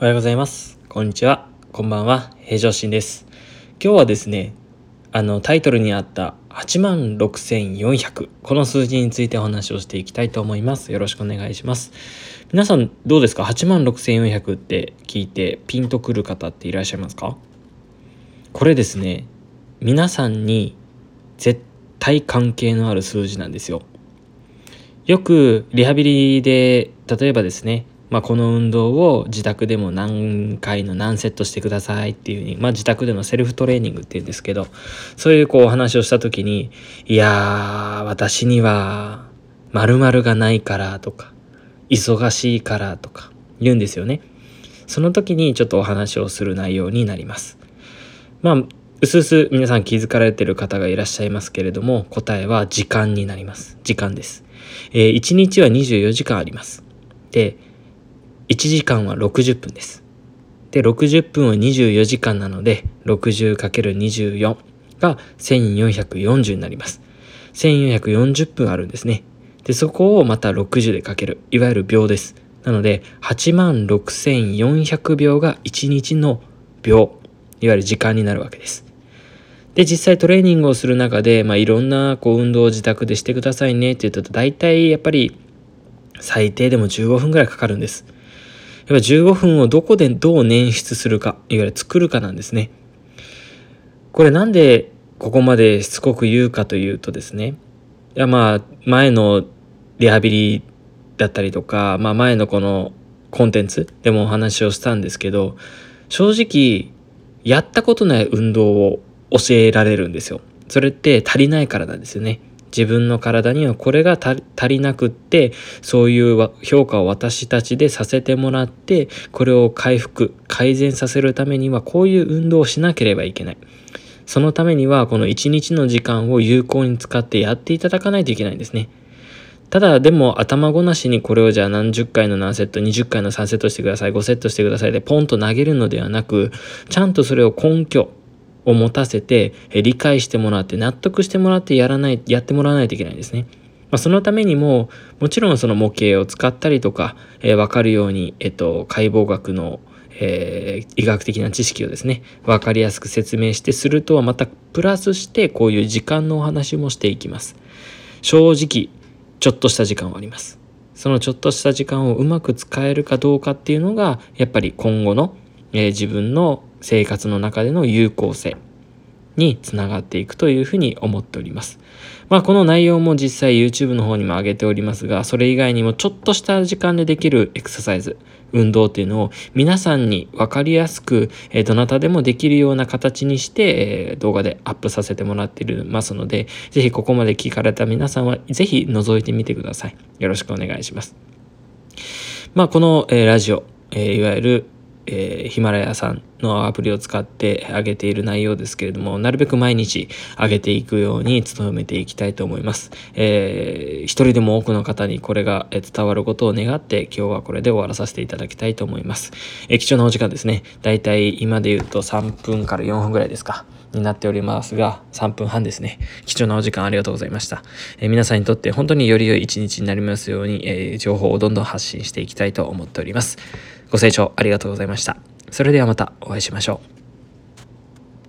おはようございます。こんにちは。こんばんは。平常心です。今日はですね、あのタイトルにあった86,400この数字についてお話をしていきたいと思います。よろしくお願いします。皆さんどうですか ?86,400 って聞いてピンとくる方っていらっしゃいますか？これですね、皆さんに絶対関係のある数字なんですよ。よくリハビリで例えばですねまあ、この運動を自宅でも何回の何セットしてくださいっていうふうに、まあ、自宅でのセルフトレーニングっていうんですけどそういうこうお話をした時にいやー私には〇〇がないからとか忙しいからとか言うんですよね。その時にちょっとお話をする内容になります。まあうすうす皆さん気づかれてる方がいらっしゃいますけれども答えは時間になります。時間です、えー、1日は24時間あります。で1時間は60分です。で、60分は24時間なので、60×24 が1440になります。1440分あるんですね。で、そこをまた60でかける。いわゆる秒です。なので、86,400秒が1日の秒。いわゆる時間になるわけです。で、実際トレーニングをする中で、まあ、いろんなこう運動を自宅でしてくださいねって言うと、大体やっぱり最低でも15分ぐらいかかるんです。ぱ15分をどこでどう捻出するか、いわゆる作るかなんですね。これなんでここまでしつこく言うかというとですね、いやまあ前のリハビリだったりとか、まあ前のこのコンテンツでもお話をしたんですけど、正直やったことない運動を教えられるんですよ。それって足りないからなんですよね。自分の体にはこれが足りなくってそういう評価を私たちでさせてもらってこれを回復改善させるためにはこういう運動をしなければいけない。そのためにはこの一日の時間を有効に使ってやっていただかないといけないんですね。ただでも頭ごなしにこれをじゃあ何十回の何セット20回の3セットしてください5セットしてくださいでポンと投げるのではなくちゃんとそれを根拠を持たせて、え理解してもらって納得してもらってやらないやってもらわないといけないんですね。まあ、そのためにももちろんその模型を使ったりとか、えー、分かるように、えっと、解剖学の、えー、医学的な知識をですね分かりやすく説明してするとはまたプラスしてこういう時間のお話もしていきます。正直ちょっとした時間はあります。そのちょっとした時間をうまく使えるかどうかっていうのがやっぱり今後の、えー、自分の生活の中での有効性につながっていくというふうに思っております。まあこの内容も実際 YouTube の方にも上げておりますが、それ以外にもちょっとした時間でできるエクササイズ、運動っていうのを皆さんに分かりやすく、えどなたでもできるような形にして、え動画でアップさせてもらっていますので、ぜひここまで聞かれた皆さんはぜひ覗いてみてください。よろしくお願いします。まあこの、えラジオ、えいわゆるえ、ヒマラヤさんのアプリを使って上げている内容ですけれども、なるべく毎日上げていくように努めていきたいと思います。えー、一人でも多くの方にこれが伝わることを願って、今日はこれで終わらさせていただきたいと思います。えー、貴重なお時間ですね。だいたい今で言うと3分から4分ぐらいですか。になっておりますが、3分半ですね。貴重なお時間ありがとうございました。えー、皆さんにとって本当により良い一日になりますように、えー、情報をどんどん発信していきたいと思っております。ご清聴ありがとうございました。それではまたお会いしましょう。